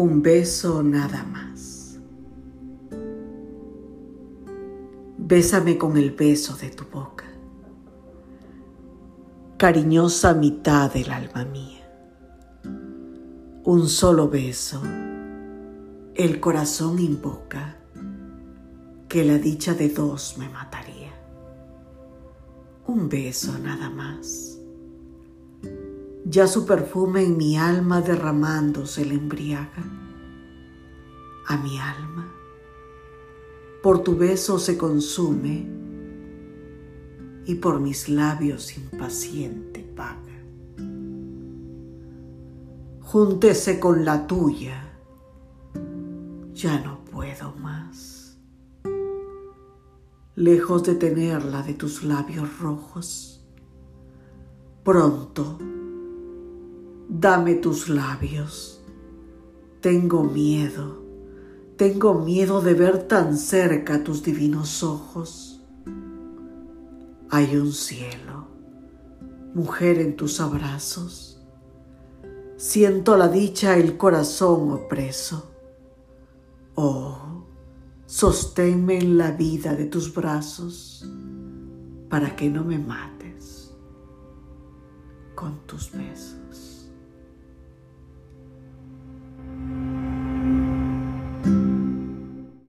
Un beso nada más. Bésame con el beso de tu boca, cariñosa mitad del alma mía. Un solo beso, el corazón invoca que la dicha de dos me mataría. Un beso nada más. Ya su perfume en mi alma derramándose le embriaga. A mi alma, por tu beso se consume y por mis labios impaciente paga. Júntese con la tuya, ya no puedo más. Lejos de tenerla de tus labios rojos, pronto dame tus labios. Tengo miedo, tengo miedo de ver tan cerca tus divinos ojos. Hay un cielo, mujer en tus abrazos. Siento la dicha, el corazón opreso. Oh, sosténme en la vida de tus brazos para que no me mates con tus besos.